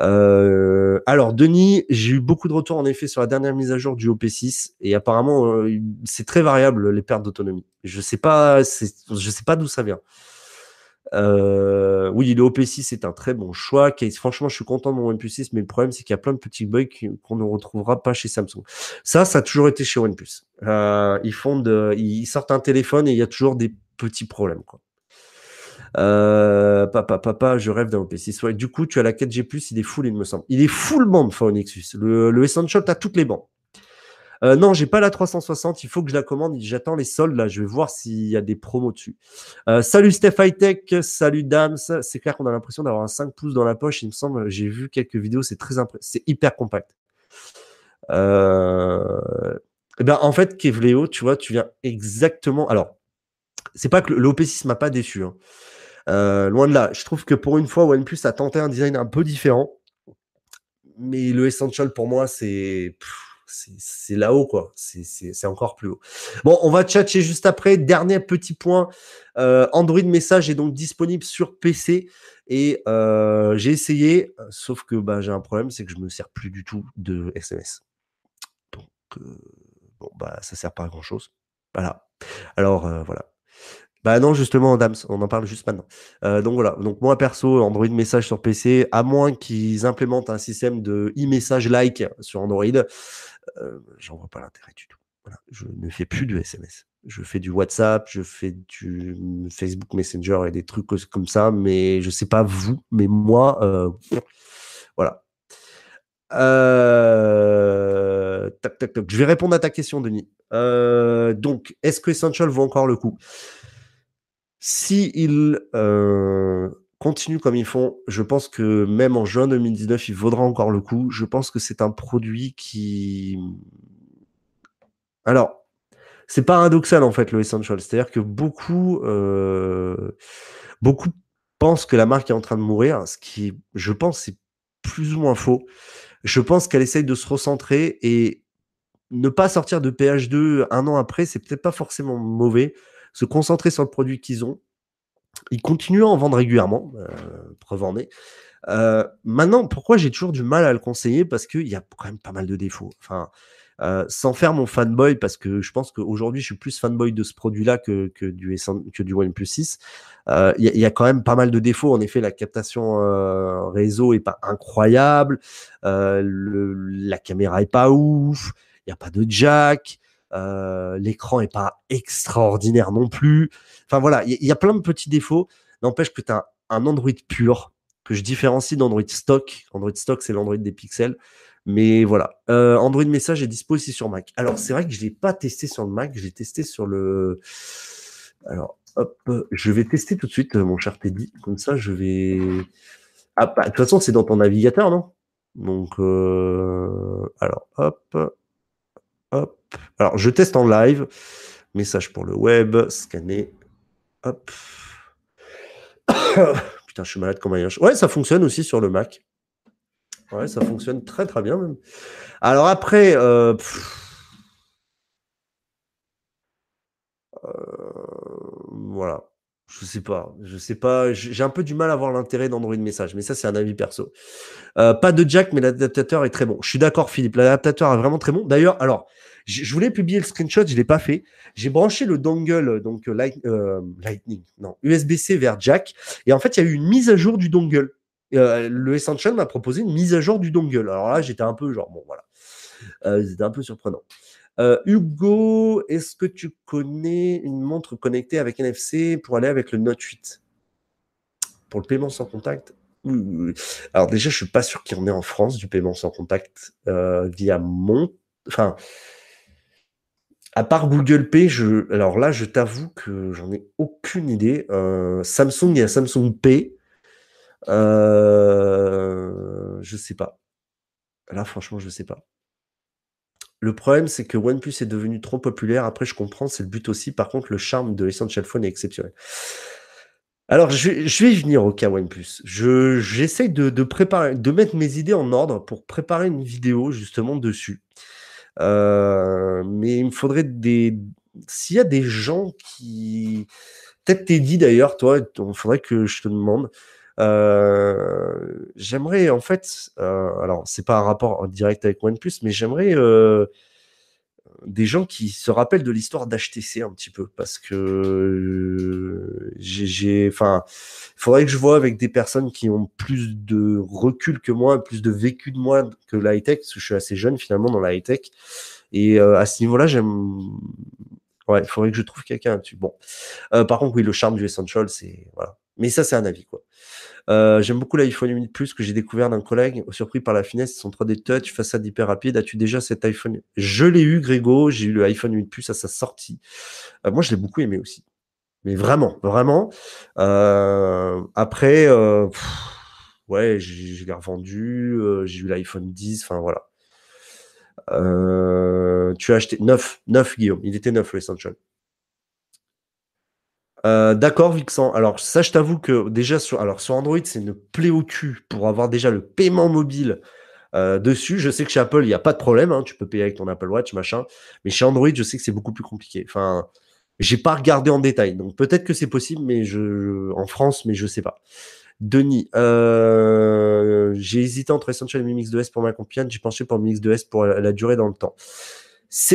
Euh, alors, Denis, j'ai eu beaucoup de retours en effet sur la dernière mise à jour du OP6 et apparemment, euh, c'est très variable les pertes d'autonomie. Je sais pas, je sais pas d'où ça vient. Euh, oui, le OP6 est un très bon choix. Franchement, je suis content de mon OnePlus 6, mais le problème, c'est qu'il y a plein de petits bugs qu'on ne retrouvera pas chez Samsung. Ça, ça a toujours été chez OnePlus. ils font de, ils sortent un téléphone et il y a toujours des petits problèmes. Quoi. Euh, papa, papa, je rêve d'un OP6. du coup, tu as la 4G+, il est full, il me semble. Il est full bande, Nexus. Le, le Essential, tu as toutes les bandes. Euh, non, j'ai pas la 360. Il faut que je la commande. J'attends les soldes là. Je vais voir s'il y a des promos dessus. Euh, salut Steph Hightech. Salut Dams. C'est clair qu'on a l'impression d'avoir un 5 pouces dans la poche. Il me semble. J'ai vu quelques vidéos. C'est très C'est hyper compact. Euh... Eh ben, en fait, Kevléo, tu vois, tu viens exactement. Alors, c'est pas que le, OP6 m'a pas déçu. Hein. Euh, loin de là. Je trouve que pour une fois, OnePlus a tenté un design un peu différent. Mais le Essential, pour moi, c'est c'est là-haut, quoi. C'est encore plus haut. Bon, on va tchatcher juste après. Dernier petit point. Euh, Android Message est donc disponible sur PC. Et euh, j'ai essayé, sauf que bah, j'ai un problème, c'est que je me sers plus du tout de SMS. Donc, bon, bah, ça sert pas à grand-chose. Voilà. Alors, voilà. Bah non, justement, Dams, on en parle juste maintenant. Euh, donc voilà, donc moi perso, Android Message sur PC, à moins qu'ils implémentent un système de e-message like sur Android, euh, j'en vois pas l'intérêt du tout. je ne fais plus de SMS. Je fais du WhatsApp, je fais du Facebook Messenger et des trucs comme ça, mais je sais pas vous, mais moi, euh, voilà. Euh, je vais répondre à ta question, Denis. Donc, est-ce que Essential vaut encore le coup? Si ils continuent comme ils font, je pense que même en juin 2019, il vaudra encore le coup. Je pense que c'est un produit qui alors, c'est paradoxal en fait le Essential. C'est-à-dire que beaucoup, euh, beaucoup pensent que la marque est en train de mourir, ce qui, je pense, c'est plus ou moins faux. Je pense qu'elle essaye de se recentrer et ne pas sortir de PH2 un an après, c'est peut-être pas forcément mauvais. Se concentrer sur le produit qu'ils ont. Ils continuent à en vendre régulièrement, euh, preuve en est. Euh, maintenant, pourquoi j'ai toujours du mal à le conseiller? Parce qu'il y a quand même pas mal de défauts. Enfin, euh, sans faire mon fanboy, parce que je pense qu'aujourd'hui, je suis plus fanboy de ce produit-là que, du, que du OnePlus 6. Il y, a quand même pas mal de défauts. En effet, la captation réseau est pas incroyable. Le, la caméra est pas ouf. Il n'y a pas de jack. L'écran est pas extraordinaire non plus. Enfin voilà, il y, a plein de petits défauts. N'empêche que tu as un Android pur que je différencie d'Android stock. Android stock, c'est l'Android des pixels. Mais voilà. Euh, Android Message est dispo aussi sur Mac. Alors, c'est vrai que je l'ai pas testé sur le Mac, je l'ai testé sur le. Alors, hop, je vais tester tout de suite, mon cher Teddy. Comme ça, je vais. Ah, bah, de toute façon, c'est dans ton navigateur, non? Donc, euh... alors, hop, Alors, je teste en live. Message pour le web, scanner. Hop. *coughs* Putain, je suis malade comme un Ouais, ça fonctionne aussi sur le Mac. Ouais, ça fonctionne très très bien même. Alors après, euh, euh, voilà. Je sais pas, je sais pas. J'ai un peu du mal à voir l'intérêt d'Android Message, mais ça c'est un avis perso. Euh, pas de jack, mais l'adaptateur est très bon. Je suis d'accord, Philippe. L'adaptateur est vraiment très bon. D'ailleurs, alors, je voulais publier le screenshot, je l'ai pas fait. J'ai branché le dongle, donc Lightning, non, USB-C vers jack, et en fait il y a eu une mise à jour du dongle. Euh, le Essential m'a proposé une mise à jour du dongle. Alors là, j'étais un peu genre, bon, voilà. Euh, c'était un peu surprenant. Euh, Hugo, est-ce que tu connais une montre connectée avec NFC pour aller avec le Note 8 Pour le paiement sans contact? Alors déjà, je suis pas sûr qu'il y en ait en France du paiement sans contact via mon... Enfin, à part Google Pay, je... alors là, je t'avoue que j'en ai aucune idée. Samsung, il a Samsung Pay. Euh, je sais pas. Là, franchement, je sais pas. Le problème, c'est que OnePlus est devenu trop populaire. Après, je comprends, c'est le but aussi. Par contre, le charme de l'Essential Phone est exceptionnel. Alors, je, vais y venir au cas OnePlus. Je, j'essaye de, préparer, de mettre mes idées en ordre pour préparer une vidéo justement dessus. Euh, mais il me faudrait des. S'il y a des gens qui. Peut-être t'es dit d'ailleurs, toi, il faudrait que je te demande. Euh, j'aimerais en fait, euh, alors c'est pas un rapport direct avec OnePlus, mais j'aimerais euh, des gens qui se rappellent de l'histoire d'HTC un petit peu, parce que j'ai, enfin, il faudrait que je vois avec des personnes qui ont plus de recul que moi, plus de vécu de moi que la high-tech, parce que je suis assez jeune finalement dans la high-tech. Et à ce niveau-là, j'aime. Ouais, il faudrait que je trouve quelqu'un là-dessus. Bon. par contre, oui, le charme du Essential, c'est. Voilà. Mais ça, c'est un avis, quoi. Euh, j'aime beaucoup l'iPhone 8 Plus que j'ai découvert d'un collègue, surpris par la finesse de son 3D Touch, façade hyper rapide. As-tu déjà cet iPhone? Je l'ai eu, Grégo. J'ai eu le iPhone 8 Plus à sa sortie. Euh, moi, je l'ai beaucoup aimé aussi. Mais vraiment, vraiment. Euh, après, ouais, je l'ai revendu. j'ai eu l'iPhone 10. Enfin, voilà. Tu as acheté 9, 9 Guillaume. Il était 9 le. Euh, d'accord, Vixen. Alors, ça, je t'avoue que déjà, sur, Android, c'est une plaie au cul pour avoir déjà le paiement mobile euh, dessus. Je sais que chez Apple, il n'y a pas de problème. Hein. tu peux payer avec ton Apple Watch, machin. Mais chez Android, je sais que c'est beaucoup plus compliqué. Enfin, j'ai pas regardé en détail. Donc, peut-être que c'est possible, mais je, en France, mais je sais pas. Denis, euh, j'ai hésité entre Essential et Mi Mix 2S pour ma compagne. J'ai penché pour Mi Mix 2S pour la durée dans le temps.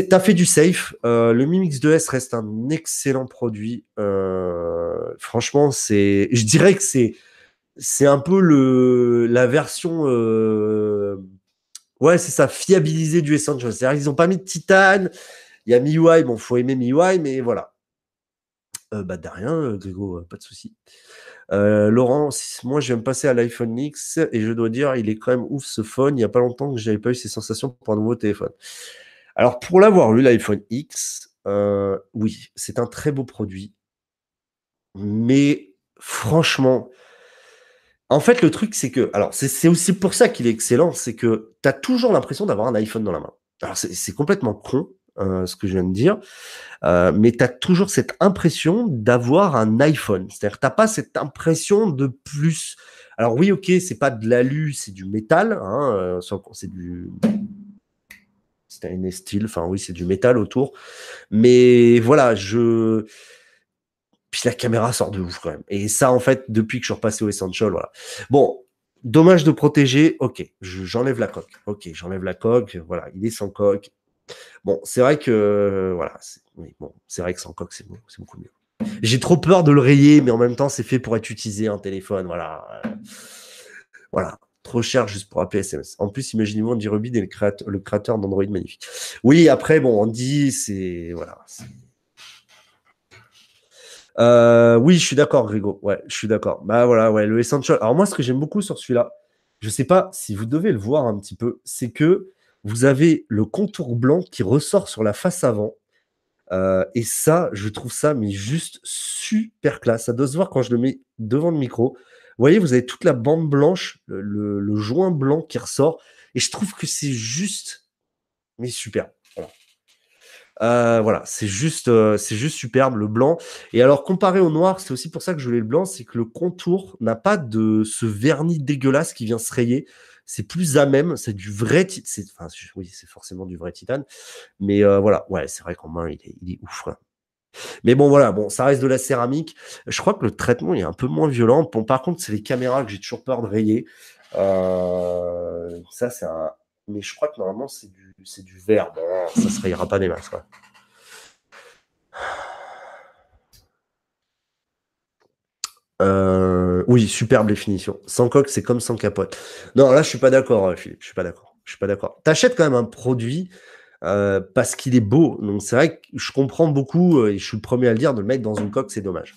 T'as fait du safe. Euh, le Mi Mix 2S reste un excellent produit. Euh, franchement, c'est, je dirais que c'est, c'est un peu le la version, euh, ouais, c'est ça, fiabilisée du Essential. C'est-à-dire qu'ils n'ont pas mis de titane. Il y a MIUI, bon, faut aimer MIUI, mais voilà. Euh, bah, de rien, euh, Grégo, euh, pas de souci. Laurent, moi je viens de passer à l'iPhone X et je dois dire, il est quand même ouf ce phone. Il n'y a pas longtemps que j'avais pas eu ces sensations pour un nouveau téléphone. Alors pour l'avoir eu, l'iPhone X, oui, c'est un très beau produit. Mais franchement, en fait, le truc, c'est que, alors, c'est aussi pour ça qu'il est excellent, c'est que tu as toujours l'impression d'avoir un iPhone dans la main. Alors, c'est complètement con, euh, ce que je viens de dire, euh, mais tu as toujours cette impression d'avoir un iPhone. C'est-à-dire tu pas cette impression de plus. Alors, oui, ok, c'est pas de l'alu, c'est du métal, hein, euh, c'est du. Un style, enfin, oui, c'est du métal autour. Mais voilà, je puis la caméra sort de ouf quand même. Et ça, en fait, depuis que je suis repassé au Essential, voilà. Bon, dommage de protéger. Ok, j'enlève la coque. Ok, j'enlève la coque. Voilà, il est sans coque. Bon, c'est vrai que voilà, oui, bon, c'est vrai que sans coque, c'est beaucoup mieux. J'ai trop peur de le rayer, mais en même temps, c'est fait pour être utilisé en téléphone. Voilà, voilà. Trop cher juste pour appeler SMS. En plus, imaginez-vous Andy Rubin et le créateur, d'Android magnifique. Oui, après, bon, on dit, c'est voilà, euh, oui, je suis d'accord, Grégo. Ouais, je suis d'accord. Bah voilà, ouais, le Essential. Alors moi, ce que j'aime beaucoup sur celui-là, je sais pas si vous devez le voir un petit peu, c'est que vous avez le contour blanc qui ressort sur la face avant. Euh, et ça, je trouve ça, mais juste super classe. Ça doit se voir quand je le mets devant le micro. Vous voyez, vous avez toute la bande blanche, le, joint blanc qui ressort. Et je trouve que c'est juste, mais super. Euh, voilà, c'est juste, euh, c'est juste superbe le blanc. Et alors comparé au noir, c'est aussi pour ça que je voulais le blanc, c'est que le contour n'a pas de ce vernis dégueulasse qui vient se rayer. C'est plus à même, c'est du vrai, enfin, oui, c'est forcément du vrai titane. Mais euh, voilà, ouais, c'est vrai qu'en main, il est, ouf. Hein. Mais bon, voilà, bon, ça reste de la céramique. Je crois que le traitement est un peu moins violent. Bon, par contre, c'est les caméras que j'ai toujours peur de rayer. ça, c'est mais je crois que normalement c'est du, du verre. ça se rayera pas des masses. Euh, oui, superbe définition. Sans coque, c'est comme sans capote. Non, là, je suis pas d'accord, euh, Philippe. Je suis pas d'accord. Je suis pas d'accord. T'achètes quand même un produit euh, parce qu'il est beau. Donc c'est vrai que je comprends beaucoup et je suis le premier à le dire de le mettre dans une coque, c'est dommage.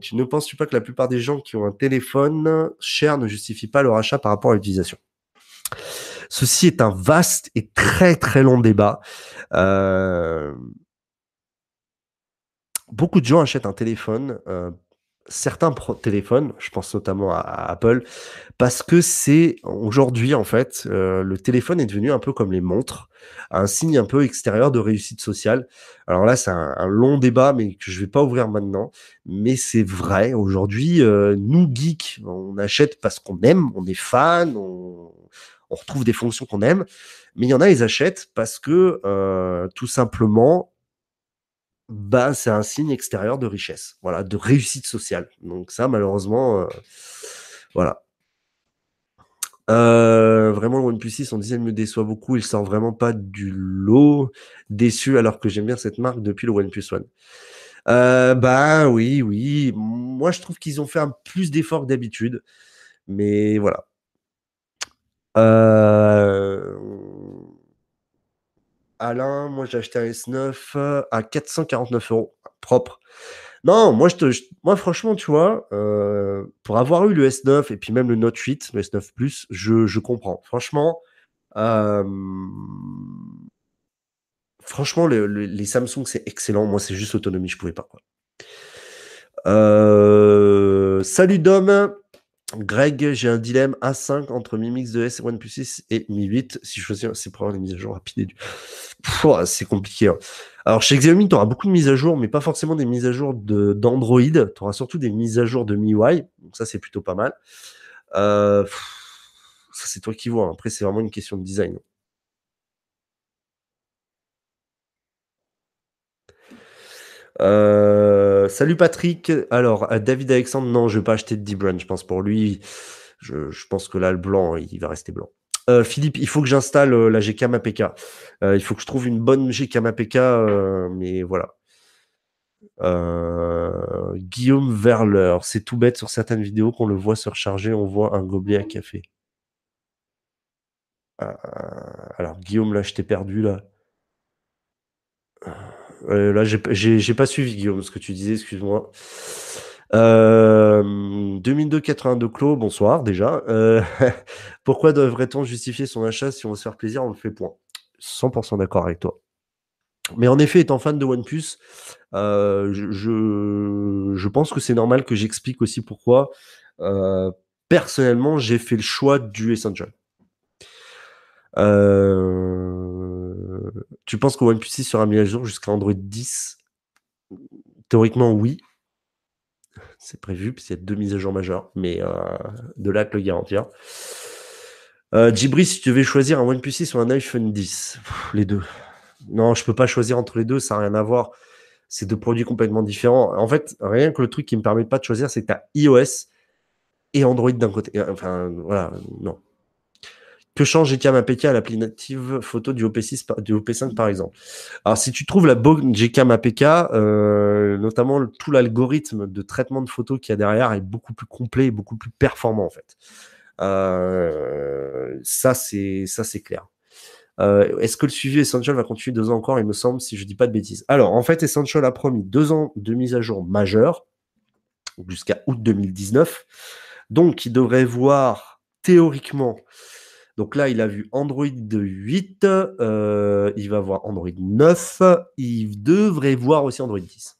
Tu ne penses-tu pas que la plupart des gens qui ont un téléphone cher ne justifient pas leur achat par rapport à l'utilisation? Ceci est un vaste et très très long débat. Beaucoup de gens achètent un téléphone euh, certains téléphones, je pense notamment à, Apple, parce que c'est aujourd'hui en fait, euh, le téléphone est devenu un peu comme les montres, un signe un peu extérieur de réussite sociale. Alors là, c'est un, long débat, mais que je vais pas ouvrir maintenant. Mais c'est vrai, aujourd'hui, euh, nous geeks, on achète parce qu'on aime, on est fan, on, on retrouve des fonctions qu'on aime. Mais il y en a, ils achètent parce que euh, tout simplement, bah, c'est un signe extérieur de richesse, voilà, de réussite sociale. Donc ça, malheureusement, euh, voilà. Euh, vraiment, le OnePlus 6, on disait, me déçoit beaucoup. Il sort vraiment pas du lot déçu, alors que j'aime bien cette marque depuis le OnePlus One. Euh, bah oui, oui. Moi, je trouve qu'ils ont fait un plus d'efforts que d'habitude. Mais voilà. Euh, Alain, moi j'ai acheté un S9 euh, à 449 euros, propre. Non, moi, franchement, tu vois, euh, pour avoir eu le S9 et puis même le Note 8, le S9 Plus, je, comprends. Franchement, euh, franchement, les Samsung, c'est excellent. Moi, c'est juste autonomie, je pouvais pas. Quoi. salut Dom. Greg, j'ai un dilemme A5 entre Mi Mix 2S et OnePlus 6 et Mi 8. Si je choisis, c'est avoir des mises à jour rapides du. C'est compliqué. Hein. Alors, chez Xiaomi, tu auras beaucoup de mises à jour, mais pas forcément des mises à jour d'Android. tu auras surtout des mises à jour de MIUI. Donc, ça, c'est plutôt pas mal. Euh, ça, c'est toi qui vois. Après, c'est vraiment une question de design. Euh, salut Patrick. Alors, David Alexandre, non, je vais pas acheter de D-Brand, je pense pour lui. Je, pense que là, le blanc, il va rester blanc. Euh, Philippe, il faut que j'installe euh, la GCAM APK. il faut que je trouve une bonne GCAM APK, mais voilà. Guillaume Verler, c'est tout bête sur certaines vidéos qu'on le voit se recharger, on voit un gobelet à café. alors, Guillaume, là, je t'ai perdu, là. Là, j'ai pas suivi, Guillaume, ce que tu disais, excuse-moi. 2002 82 clos, bonsoir déjà. *laughs* pourquoi devrait-on justifier son achat si on veut se faire plaisir On le fait point. 100% d'accord avec toi. Mais en effet, étant fan de OnePlus, euh, je, pense que c'est normal que j'explique aussi pourquoi. Euh, personnellement, j'ai fait le choix du Essential. Euh, tu penses que OnePlus 6 sera mis à jour jusqu'à Android 10 Théoriquement, oui. C'est prévu, puisqu'il y a deux mises à jour majeures, mais de là que le garantir. Euh, si tu devais choisir un OnePlus 6 ou un iPhone 10, les deux. Non, je peux pas choisir entre les deux, ça n'a rien à voir. C'est deux produits complètement différents. En fait, rien que le truc qui me permet pas de choisir, c'est que tu as iOS et Android d'un côté. Enfin, voilà, non. Que change GCam APK à l'appli native photo du OP6, du OP5 par exemple? Alors, si tu trouves la bonne GCam euh, notamment tout l'algorithme de traitement de photos qu'il y a derrière est beaucoup plus complet et beaucoup plus performant en fait. Euh, ça, c'est ça, c'est clair. Euh, est-ce que le suivi Essential va continuer deux ans encore? Il me semble, si je dis pas de bêtises. Alors, en fait, Essential a promis deux ans de mise à jour majeure jusqu'à août 2019. Donc, il devrait voir théoriquement. Donc là, il a vu Android 8, euh, il va voir Android 9, il devrait voir aussi Android 10.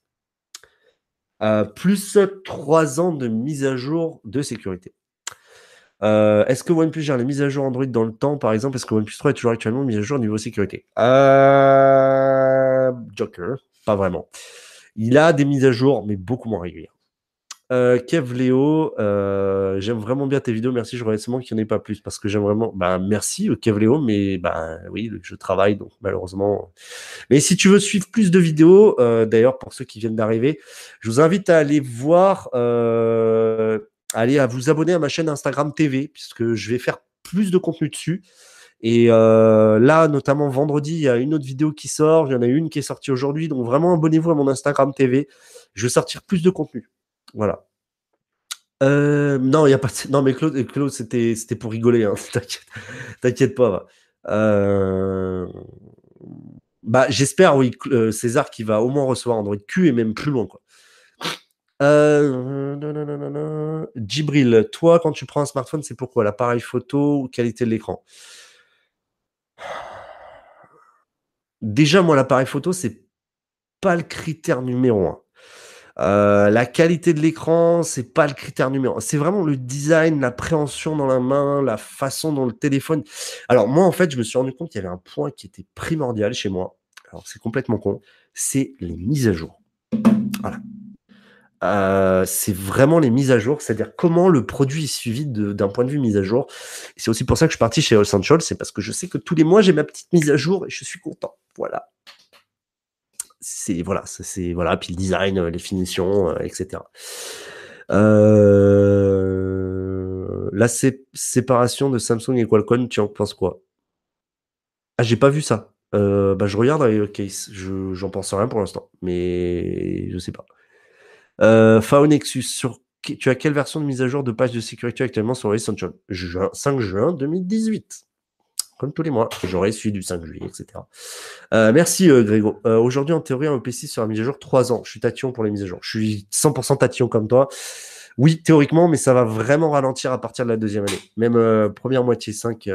Euh, plus trois ans de mise à jour de sécurité. Euh, est-ce que OnePlus gère les mises à jour Android dans le temps, par exemple? Est-ce que OnePlus 3 est toujours actuellement mis à jour au niveau sécurité? Joker, pas vraiment. Il a des mises à jour, mais beaucoup moins régulières. Euh, Kev Léo, euh, j'aime vraiment bien tes vidéos. Merci. Je voudrais seulement qu'il n'y en ait pas plus parce que j'aime vraiment. Bah, merci euh, Kev Léo, mais bah oui, je travaille donc malheureusement. Mais si tu veux suivre plus de vidéos, d'ailleurs pour ceux qui viennent d'arriver, je vous invite à aller voir allez à vous abonner à ma chaîne Instagram TV, puisque je vais faire plus de contenu dessus. Et euh, là, notamment vendredi, il y a une autre vidéo qui sort. Il y en a une qui est sortie aujourd'hui. Donc vraiment, abonnez-vous à mon Instagram TV. Je vais sortir plus de contenu. Voilà. Euh, non, il a pas. Non, mais Claude, Claude c'était, c'était pour rigoler. Hein. *laughs* T'inquiète, pas. Euh, bah, j'espère, oui, César qui va au moins recevoir Android Q et même plus loin, quoi. Euh, Djibril, toi, quand tu prends un smartphone, c'est pourquoi? L'appareil photo ou qualité de l'écran? Déjà, moi, l'appareil photo, c'est pas le critère numéro un. Euh, la qualité de l'écran, c'est pas le critère numéro. C'est vraiment le design, l'appréhension dans la main, la façon dont le téléphone. Alors, moi, en fait, je me suis rendu compte qu'il y avait un point qui était primordial chez moi. Alors, c'est complètement con. C'est les mises à jour. Voilà. Euh, c'est vraiment les mises à jour, c'est-à-dire comment le produit est suivi d'un point de vue mise à jour. C'est aussi pour ça que je suis parti chez Essential, c'est parce que je sais que tous les mois j'ai ma petite mise à jour et je suis content. Voilà. C'est voilà, c'est voilà, puis le design, les finitions, euh, etc. Euh, la séparation de Samsung et Qualcomm, tu en penses quoi? Ah, j'ai pas vu ça. bah, je regarde avec le case. Je j'en pense rien pour l'instant, mais je sais pas. Euh, Faonexus, sur, tu as quelle version de mise à jour de page de sécurité actuellement sur Essential 5 juin 2018. Comme tous les mois. J'aurai celui du 5 juillet, etc. Euh, merci euh, Grégo. Euh, aujourd'hui, en théorie, un EPC sera mise à jour 3 ans. Je suis tatillon pour les mises à jour. Je suis 100% tatillon comme toi. Oui, théoriquement, mais ça va vraiment ralentir à partir de la deuxième année. Même première moitié 5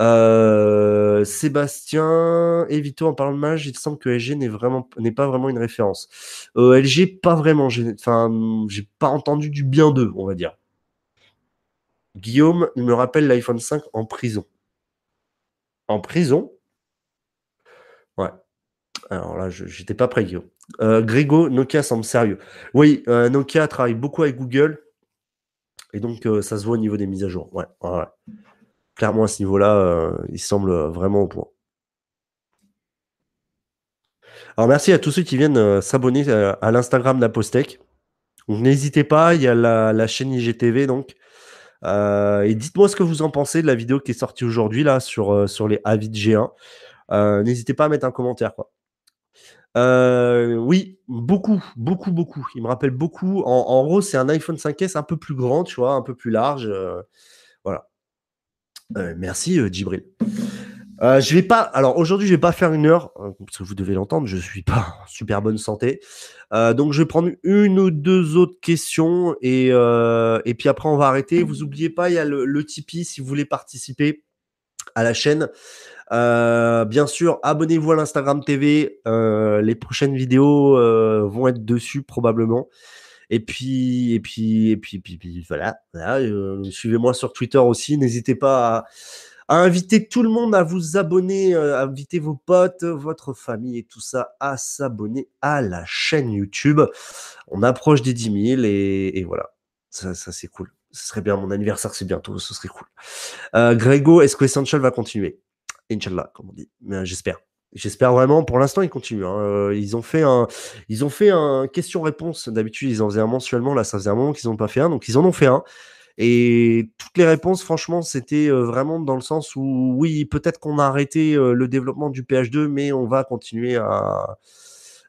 euh, Sébastien, Evito en parlant de mage, il semble que LG n'est n'est pas vraiment une référence. LG, pas vraiment. Enfin, j'ai pas entendu du bien d'eux, on va dire. Guillaume, il me rappelle l'iPhone 5 en prison. En prison? Ouais. Alors là, j'étais pas prêt, Guillaume. Euh, Grégo, Nokia semble sérieux. Oui, Nokia travaille beaucoup avec Google. Et donc, ça se voit au niveau des mises à jour. Ouais, clairement à ce niveau-là, euh, il semble vraiment au point. Alors merci à tous ceux qui viennent euh, s'abonner euh, à, l'Instagram d'Apostec. N'hésitez pas, il y a la, chaîne IGTV donc. Et dites-moi ce que vous en pensez de la vidéo qui est sortie aujourd'hui là sur, sur les avis de G1. N'hésitez pas à mettre un commentaire oui, beaucoup, beaucoup, beaucoup. Il me rappelle beaucoup. En, en gros, c'est un iPhone 5S un peu plus grand, tu vois, un peu plus large. voilà. Euh, merci, euh, Djibril. Euh, je vais pas. Alors aujourd'hui, je vais pas faire une heure parce que vous devez l'entendre. Je suis pas en super bonne santé, donc je vais prendre une ou deux autres questions et et puis après on va arrêter. Vous oubliez pas, il y a le, Tipeee si vous voulez participer à la chaîne. bien sûr, abonnez-vous à l'Instagram TV. les prochaines vidéos vont être dessus probablement. Et puis, et puis, et puis, puis, puis voilà. Euh, suivez-moi sur Twitter aussi. N'hésitez pas à, inviter tout le monde à vous abonner, euh, à inviter vos potes, votre famille et tout ça à s'abonner à la chaîne YouTube. On approche des 10 000 et, voilà. Ça, ça c'est cool. Ce serait bien. Mon anniversaire, c'est bientôt. Ce serait cool. Euh, Grégo, est-ce que Essential va continuer? Inch'Allah, comme on dit. J'espère. J'espère vraiment. Pour l'instant, ils continuent. Hein. Euh, ils ont fait un, ils ont fait un question-réponse. D'habitude, ils en faisaient un mensuellement. Là, ça faisait un moment qu'ils n'ont pas fait un, donc ils en ont fait un. Et toutes les réponses, franchement, c'était euh, vraiment dans le sens où, oui, peut-être qu'on a arrêté euh, le développement du PH2, mais on va continuer à,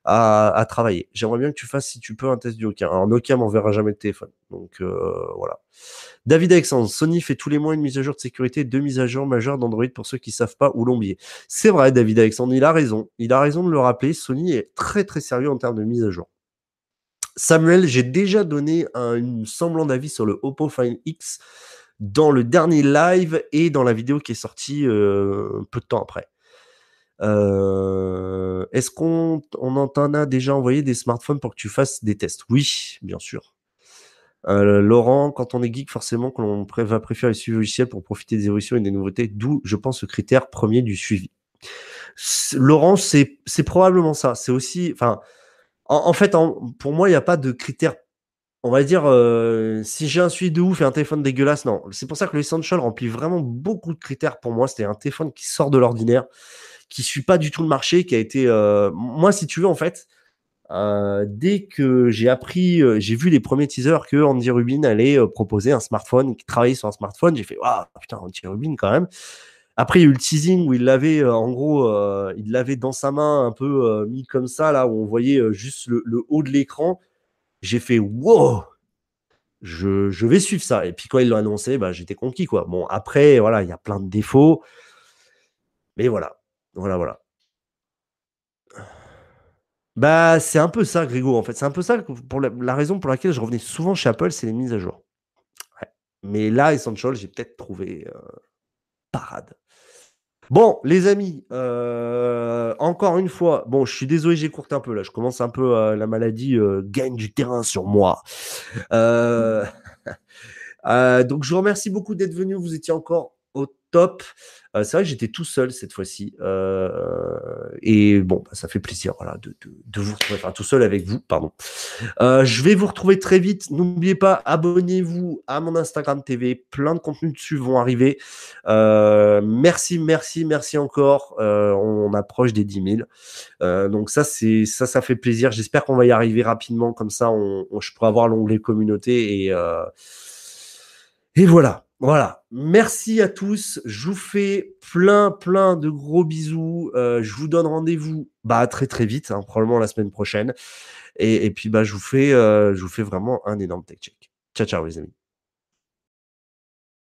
à, travailler. J'aimerais bien que tu fasses, si tu peux, un test du Nokia. Alors, Nokia m'enverra jamais de téléphone. Donc, voilà. David Alexandre, Sony fait tous les mois une mise à jour de sécurité, deux mises à jour majeures d'Android pour ceux qui savent pas où l'oublier. C'est vrai, David Alexandre, il a raison. Il a raison de le rappeler. Sony est très très sérieux en termes de mise à jour. Samuel, j'ai déjà donné un semblant d'avis sur le Oppo Find X dans le dernier live et dans la vidéo qui est sortie euh, peu de temps après. Euh, est-ce qu'on on t'en a déjà envoyé des smartphones pour que tu fasses des tests? Oui, bien sûr. Euh, Laurent, quand on est geek, forcément qu'on va préférer le suivi logiciel pour profiter des évolutions et des nouveautés, d'où, je pense, le critère premier du suivi. Laurent, c'est probablement ça. C'est aussi, enfin, en, fait, pour moi, il n'y a pas de critère. On va dire, euh, si j'ai un suivi de ouf et un téléphone dégueulasse, non. C'est pour ça que le Essential remplit vraiment beaucoup de critères pour moi. C'était un téléphone qui sort de l'ordinaire, qui suit pas du tout le marché, qui a été, euh, moi, si tu veux, en fait, euh, dès que j'ai appris, j'ai vu les premiers teasers que Andy Rubin allait proposer un smartphone, qui travaillait sur un smartphone, j'ai fait waouh putain Andy Rubin quand même. Après il y a eu le teasing où il l'avait en gros, il l'avait dans sa main un peu mis comme ça là où on voyait juste le, haut de l'écran. J'ai fait wow, je, je, vais suivre ça. Et puis quand il l'a annoncé, bah, j'étais conquis quoi. Bon après voilà il y a plein de défauts, mais voilà, voilà voilà. Bah, c'est un peu ça, Grégo, en fait. C'est un peu ça pour la, raison pour laquelle je revenais souvent chez Apple, c'est les mises à jour. Mais là, Essential, j'ai peut-être trouvé euh, parade. Bon, les amis, euh, encore une fois, bon, je suis désolé, j'ai courté un peu là. Je commence un peu euh, la maladie gagne du terrain sur moi. *laughs* donc, je vous remercie beaucoup d'être venu. Vous étiez encore au top. Euh, c'est vrai que j'étais tout seul cette fois-ci. Euh, et bon, bah, ça fait plaisir de, vous retrouver, enfin tout seul avec vous, pardon. Euh, je vais vous retrouver très vite. N'oubliez pas, abonnez-vous à mon Instagram TV. Plein de contenus dessus vont arriver. merci, merci, merci encore. On, approche des 10 000. donc ça, ça, ça fait plaisir. J'espère qu'on va y arriver rapidement. Comme ça, je pourrai avoir l'onglet communauté et voilà. Voilà. Merci à tous. Je vous fais plein, plein de gros bisous. Euh, je vous donne rendez-vous bah, très, très vite, hein, probablement la semaine prochaine. Et, puis, bah, je, vous fais, euh, je vous fais vraiment un énorme tech check. Ciao, ciao, les amis.